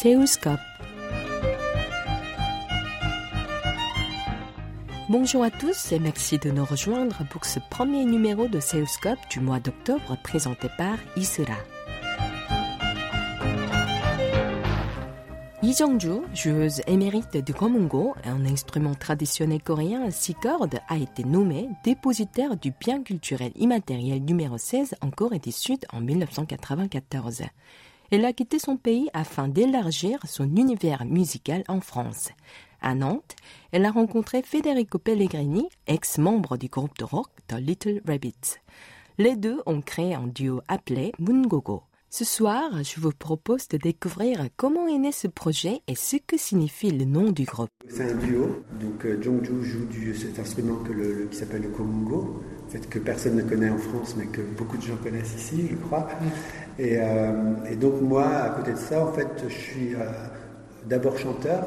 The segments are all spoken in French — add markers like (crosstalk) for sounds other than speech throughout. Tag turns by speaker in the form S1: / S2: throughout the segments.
S1: Seoulscope. Bonjour à tous et merci de nous rejoindre pour ce premier numéro de Seoulscope du mois d'octobre présenté par Isura. Lee Jong-ju, joueuse émérite du gomungo, un instrument traditionnel coréen à six cordes, a été nommée dépositaire du bien culturel immatériel numéro 16 en Corée du Sud en 1994. Elle a quitté son pays afin d'élargir son univers musical en France. À Nantes, elle a rencontré Federico Pellegrini, ex-membre du groupe de rock The Little Rabbits. Les deux ont créé un duo appelé Mungogo. Ce soir, je vous propose de découvrir comment est né ce projet et ce que signifie le nom du groupe.
S2: C'est un duo, donc euh, Jongju joue cet instrument qui s'appelle le komungo, en fait, que personne ne connaît en France mais que beaucoup de gens connaissent ici, je crois. Et, euh, et donc moi, à côté de ça, en fait, je suis euh, d'abord chanteur,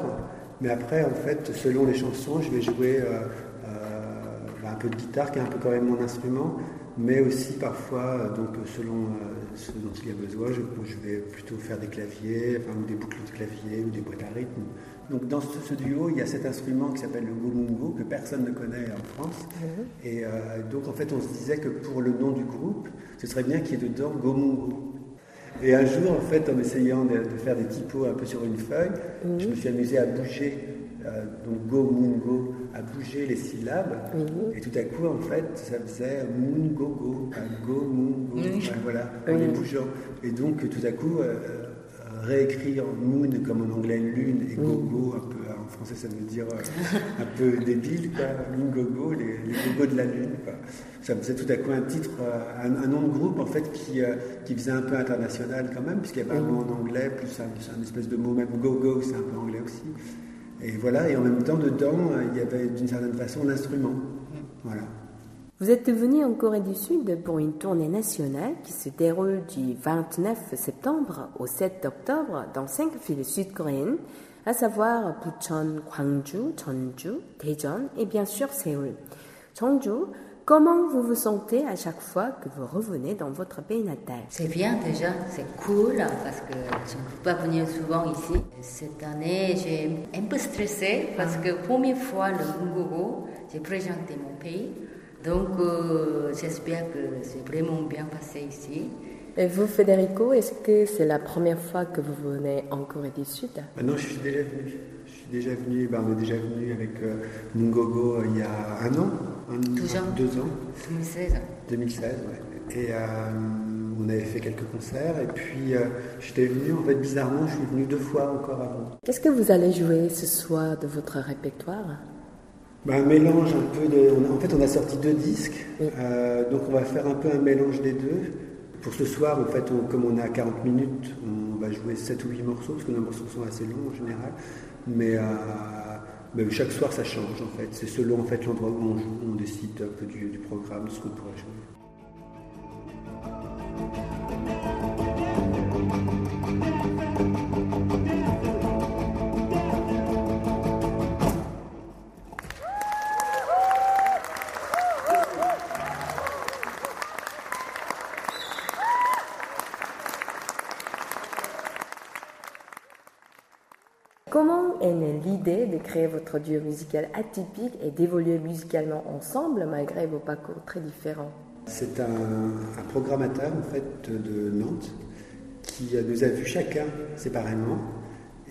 S2: mais après, en fait, selon les chansons, je vais jouer euh, un peu de guitare, qui est un peu quand même mon instrument, mais aussi parfois, donc selon ce dont il y a besoin, je, je, vais plutôt faire des claviers, enfin, ou des boucles de clavier, ou des boîtes à rythme. Donc dans ce, ce duo, il y a cet instrument qui s'appelle le gomungo, que personne ne connaît en France. Et euh, donc en fait, on se disait que pour le nom du groupe, ce serait bien qu'il y ait dedans gomungo. Et un jour, en fait, en essayant de, de faire des typos un peu sur une feuille, je me suis amusé à bouger, euh, donc go, moon, go, à bouger les syllabes. Et tout à coup, en fait, ça faisait moon, go, go, go, moon, go, enfin, voilà, en les bougeant. Et donc, tout à coup, euh, euh, réécrire moon comme en anglais lune et go, go, un peu, français, ça veut dire euh, un peu débile, quoi, lune, go, go, les, les go, go de la lune. Ça faisait tout à coup un titre, euh, un, nom de groupe, en fait, qui, euh, qui faisait un peu international quand même, puisqu'il y avait un mot en anglais, plus un, un espèce de mot même go, go, c'est un peu anglais aussi. Et voilà, et en même temps, dedans, il y avait d'une certaine façon l'instrument. Voilà.
S1: Vous êtes venu en Corée du Sud pour une tournée nationale qui se déroule du 29 septembre au 7 octobre dans cinq villes sud-coréennes, à savoir Bucheon, Gwangju, Jeonju, Daejeon et bien sûr Séoul. Jeonju, comment vous vous sentez à chaque fois que vous revenez dans votre pays natal?
S3: C'est bien déjà, c'est cool parce que je ne peux pas venir souvent ici. Cette année, j'ai un peu stressé parce que première fois le Mungogo, j'ai présenté mon pays. Donc euh, j'espère que c'est vraiment bien passé ici.
S1: Et vous, Federico, est-ce que c'est la première fois que vous venez en Corée du Sud?
S2: Maintenant, je suis déjà venu. Je suis déjà venu, ben, on est déjà venu avec euh, Mungogo euh, il y a un an, un,
S3: Deux ans.
S2: deux ans,
S3: 2016.
S2: 2016, ouais. Et euh, on avait fait quelques concerts, et puis euh, j'étais venu, en fait, bizarrement, je suis venu deux fois encore avant.
S1: Qu'est-ce que vous allez jouer ce soir de votre répertoire?
S2: Ben, un mélange un peu de. on a- en fait, on a sorti deux disques,
S1: Oui.
S2: euh, donc on va faire un peu un mélange des deux. Pour ce soir, en fait, on- comme on a 40 minutes, on va jouer 7 ou 8 morceaux, parce que nos morceaux sont assez longs en général. Mais, euh, mais chaque soir, ça change, en fait. C'est selon en fait, l'endroit où on joue, on décide un peu du, du programme, de ce qu'on pourrait jouer.
S1: Créer votre duo musical atypique et d'évoluer musicalement ensemble malgré vos parcours très différents
S2: C'est un, programmateur en fait de Nantes qui nous a vus chacun séparément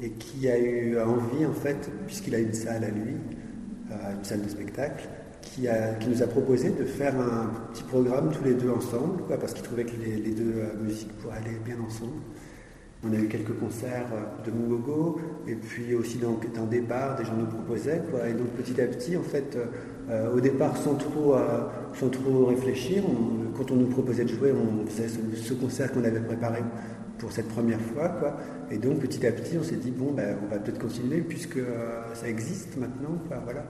S2: et qui a eu envie en fait, puisqu'il a une salle à lui, euh, une salle de spectacle, qui, nous a proposé de faire un petit programme tous les deux ensemble, parce qu'il trouvait que les, les deux euh, musiques pourraient aller bien ensemble. On a eu quelques concerts euh, de Mungogo et puis aussi dans, dans des des gens nous proposaient. Quoi. Et donc petit à petit, en fait, euh, euh, au départ, sans trop, réfléchir, quand on nous proposait de jouer, on faisait ce, ce concert qu'on avait préparé pour cette première fois. Quoi. Et donc petit à petit, on s'est dit, bon, ben, on va peut-être continuer puisque ça existe maintenant. Voilà.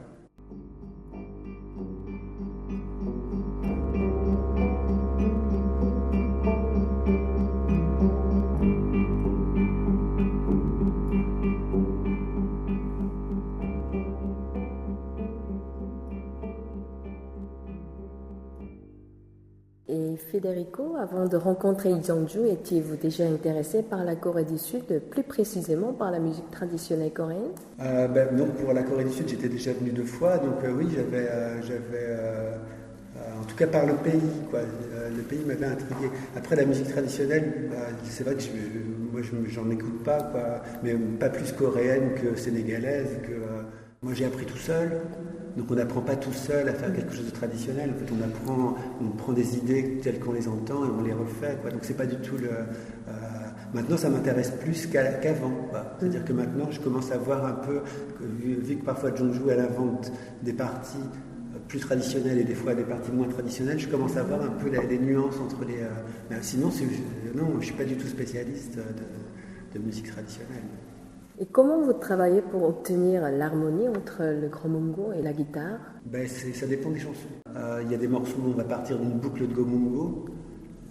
S1: Avant de rencontrer Jongju, étiez-vous déjà intéressé par la Corée du Sud, plus précisément par la musique traditionnelle coréenne?
S2: Euh, ben, pour la Corée du Sud, j'étais déjà venu deux fois, donc euh, oui, j'avais, j'avais en tout cas par le pays, quoi. le pays m'avait intrigué. Après la musique traditionnelle, c'est vrai que moi j'en écoute pas, mais pas plus coréenne que sénégalaise. Que, moi j'ai appris tout seul. Donc on n'apprend pas tout seul à faire quelque chose de traditionnel. En fait, on apprend, on prend des idées telles qu'on les entend et on les refait. Donc c'est pas du tout le. Euh, maintenant, ça m'intéresse plus qu'avant. C'est-à-dire que maintenant, je commence à voir un peu, vu, que parfois Jongju elle invente des parties euh, plus traditionnelles et des fois des parties moins traditionnelles, je commence à voir un peu les, nuances entre les. Euh, sinon, non, je suis pas du tout spécialiste de musique traditionnelle.
S1: Et comment vous travaillez pour obtenir l'harmonie entre le grand mungo et la guitare?
S2: Ben Ça dépend des chansons. Euh, il y a des morceaux où on va partir d'une boucle de gomungo.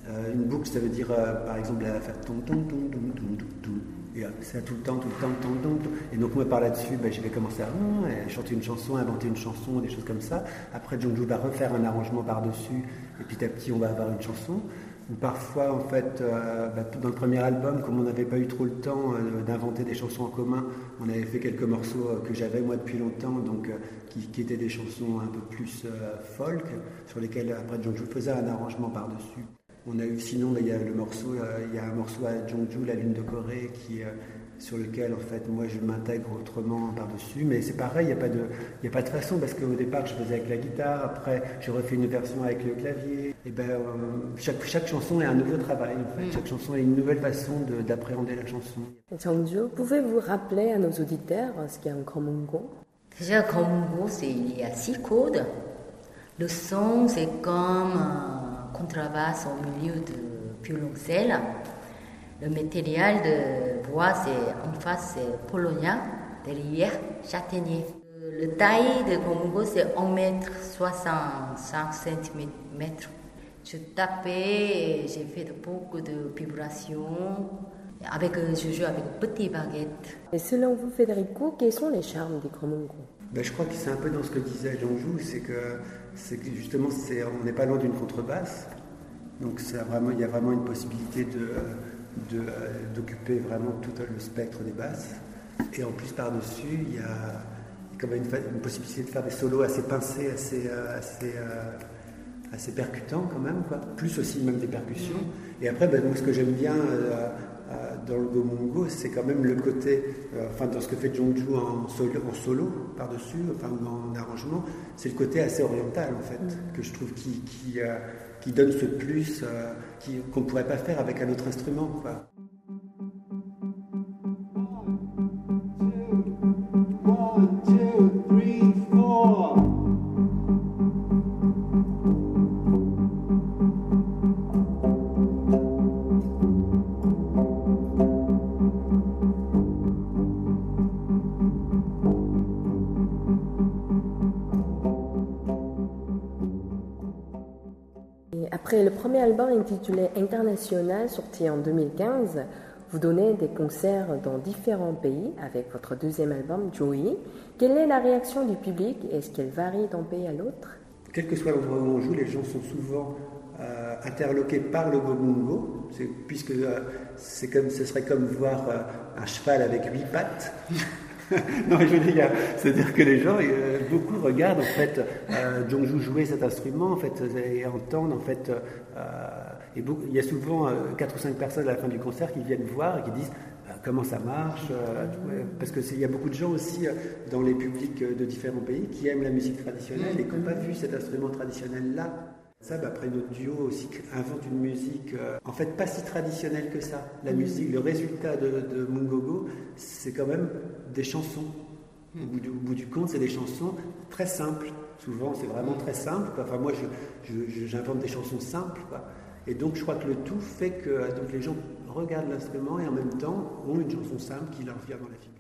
S2: Euh, une boucle, ça veut dire, euh, par exemple, la faire ton ton ton ton ton ton et c'est tout le temps, tout le temps, tout le Et donc moi par là-dessus, ben, je vais commencer à chanter une chanson, inventer une chanson, des choses comme ça. Après, Jongju va refaire un arrangement par-dessus, et petit à petit, on va avoir une chanson parfois, en fait, euh, bah, dans le premier album, comme on n'avait pas eu trop le temps euh, d'inventer des chansons en commun, on avait fait quelques morceaux euh, que j'avais moi depuis longtemps, donc qui, étaient des chansons un peu plus folk, sur lesquelles après Jongju faisait un arrangement par-dessus. On a eu sinon, il y a le morceau, il y a un morceau à Jongju, La Lune de Corée, qui sur lequel en fait moi je m'intègre autrement par-dessus. Mais c'est pareil, il n'y a, pas de, a pas de façon parce qu'au départ je faisais avec la guitare, après j'ai refait une version avec le clavier. Et ben, euh, chaque, chaque chanson est un nouveau travail en fait. Mm. Chaque chanson est une nouvelle façon d'appréhender la chanson.
S1: Jean-Jo, pouvez-vous rappeler à nos auditeurs ce qu'est un Komungo
S3: Déjà, Komungo, c'est il y a six codes. Le son, c'est comme un contrebasse au milieu de violoncelle. Le matériel de bois, c'est en face, c'est Polonia, derrière, châtaignier. Le taille de Congo, c'est 1 mètre 65 cm. Je tapais, j'ai fait beaucoup de vibrations. Avec, je joue avec petite baguette.
S1: Et selon vous, Federico, quels sont les charmes des Congo
S2: ben, Je crois que c'est un peu dans ce que disait Jean-Jou, c'est que, que justement, on n'est pas loin d'une contrebasse. Donc vraiment, il y a vraiment une possibilité de euh, d'occuper vraiment tout le spectre des basses. Et en plus, par-dessus, il y a comme une, une, possibilité de faire des solos assez pincés, assez, euh, assez, euh, assez percutants quand même, quoi. plus aussi même des percussions. Et après, ben, ce que j'aime bien dans le Gomungo, c'est quand même le côté, enfin dans ce que fait Jongju en solo, en solo par-dessus, enfin en arrangement, c'est le côté assez oriental en fait, mm. que je trouve qui, qui, qui donne ce plus euh, qu'on ne pourrait pas faire avec un autre instrument. Quoi.
S1: Après le premier album intitulé International, sorti en 2015, vous donnez des concerts dans différents pays avec votre deuxième album, Joey. Quelle est la réaction du public? Est-ce qu'elle varie d'un pays à l'autre?
S2: Quel que soit l'endroit où on joue, les gens sont souvent euh, interloqués par le gomungo, puisque euh, comme, ce serait comme voir euh, un cheval avec huit pattes. (laughs) non, je veux dire, c'est-à-dire que les gens, euh, beaucoup regardent en fait euh, Jongju jouer cet instrument, en fait, et entendent en fait. Euh, et il y a souvent quatre ou cinq personnes à la fin du concert qui viennent voir et qui disent comment ça marche, parce qu'il y a beaucoup de gens aussi dans les publics de différents pays qui aiment la musique traditionnelle et qui n'ont pas vu cet instrument traditionnel là. Après notre duo aussi invente une musique, euh, en fait pas si traditionnelle que ça. La musique, le résultat de, de Mungogo, c'est quand même des chansons. Au bout du, compte, c'est des chansons très simples. Souvent, c'est vraiment très simple. Enfin, moi, j'invente des chansons simples. Et donc, je crois que le tout fait que donc, les gens regardent l'instrument et en même temps ont une chanson simple qui leur vient dans la figure.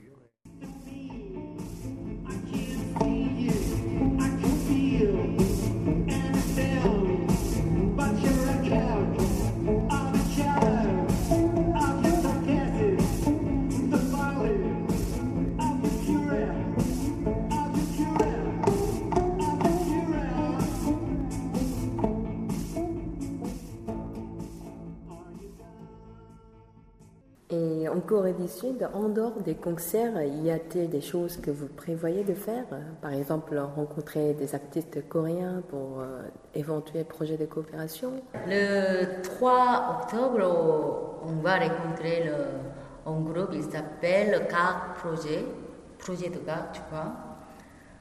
S1: Du Sud, en dehors des concerts, y a-t-il des choses que vous prévoyez de faire? Par exemple, rencontrer des artistes coréens pour euh, éventuels projets de coopération?
S3: Le 3 octobre, on va rencontrer le, un groupe, il s'appelle CAC Projet, projet de CAC, tu vois.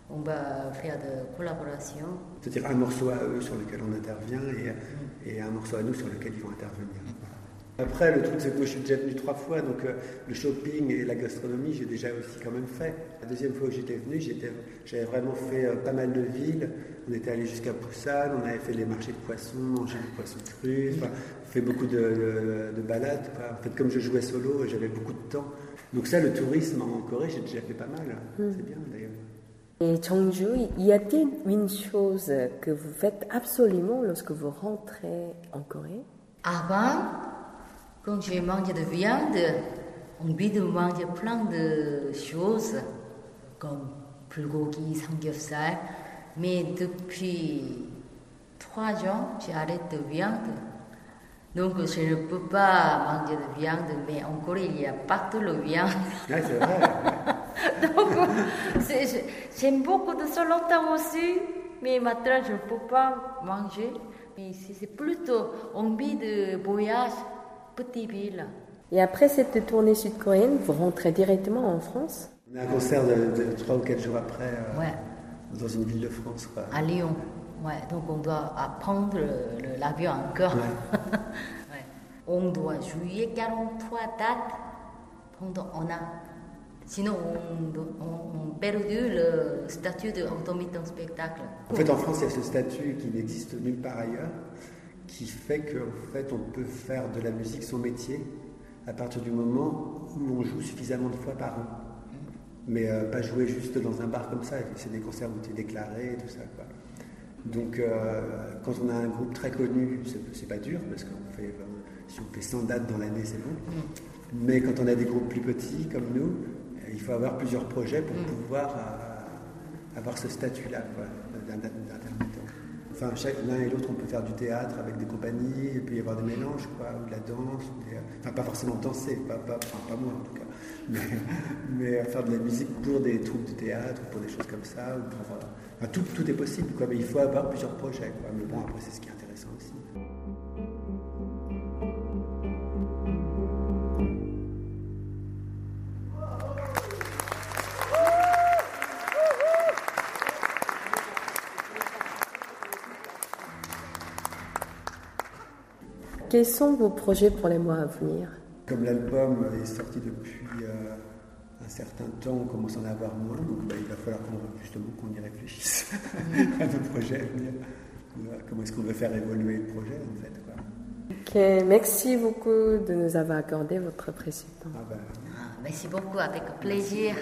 S3: On va faire de collaboration.
S2: C'est-à-dire un morceau à eux sur lequel on intervient et, et un morceau à nous sur lequel ils vont intervenir. Après, le truc, c'est que moi, je suis déjà venu trois fois, donc euh, le shopping et la gastronomie, j'ai déjà aussi quand même fait. La deuxième fois où j'étais venu, j'avais vraiment fait euh, pas mal de villes. On était allé jusqu'à Busan, on avait fait les marchés de poissons, mangé du poisson cru, enfin, fait beaucoup de, balades. En fait, comme je jouais solo, j'avais beaucoup de temps. Donc ça, le tourisme en Corée, j'ai déjà fait pas mal. Hmm. C'est bien d'ailleurs.
S1: Et Chongju, y a-t-il une chose que vous faites absolument lorsque vous rentrez en Corée?
S3: Avant, quand j'ai mangé de viande, envie de manger plein de choses, comme bulgogi, samgyeopsal. Mais depuis trois ans, j'ai arrêté de viande. Donc je ne peux pas manger de viande, mais en Corée, il y a partout la viande.
S2: c'est vrai. (laughs)
S3: Donc j'aime beaucoup de ce longtemps aussi, mais maintenant je ne peux pas manger. Mais c'est plutôt envie de voyage.
S1: Et après cette tournée sud-coréenne, vous rentrez directement en France
S2: On a un concert de, 3 ou 4 jours après, euh, dans une ville de France.
S3: À Lyon, ouais. Donc on doit prendre l'avion encore. (laughs) On doit jouer 43 dates pendant un an. Sinon, on, on, perdu le statut de spectacle.
S2: En fait, en France, il y a ce statut qui n'existe nulle part ailleurs qui fait qu'en fait, on peut faire de la musique son métier à partir du moment où on joue suffisamment de fois par an. Mais euh, pas jouer juste dans un bar comme ça, c'est des concerts où tu es déclaré et tout ça. Quoi. Donc, euh, quand on a un groupe très connu, c'est pas dur, parce qu'on fait, euh, si on fait 100 dates dans l'année, c'est bon. Mais quand on a des groupes plus petits, comme nous, il faut avoir plusieurs projets pour mm. pouvoir avoir ce statut-là d'intermittent. Enfin, l'un et l'autre, on peut faire du théâtre avec des compagnies, et puis y avoir des mélanges, quoi, ou de la danse, enfin pas forcément danser, pas, pas, pas moi en tout cas, (laughs) mais, faire de la musique pour des troupes de théâtre, pour des choses comme ça, ou pour, enfin, tout, tout, est possible, quoi, mais il faut avoir plusieurs projets, quoi. mais bon, après c'est ce qui est intéressant aussi.
S1: Quels sont vos projets pour les mois à venir
S2: Comme l'album est sorti depuis euh, un certain temps, on commence à en avoir moins, donc bah, il va falloir justement qu'on y réfléchisse (laughs) à nos projets à venir. Comment est-ce qu'on veut faire évoluer le projet en fait
S1: merci beaucoup de nous avoir accordé votre précieux temps.
S3: Ah, bah, ah, merci beaucoup, avec plaisir.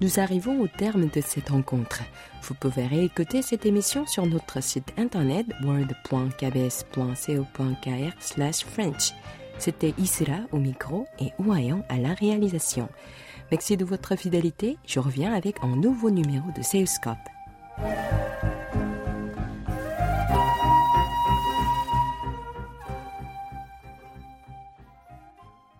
S1: Nous arrivons au terme de cette rencontre. Vous pouvez réécouter cette émission sur notre site internet word.kbs.co.kr French. C'était Isra au micro et Ouayan à la réalisation. Merci de votre fidélité. Je reviens avec un nouveau numéro de Seuscope.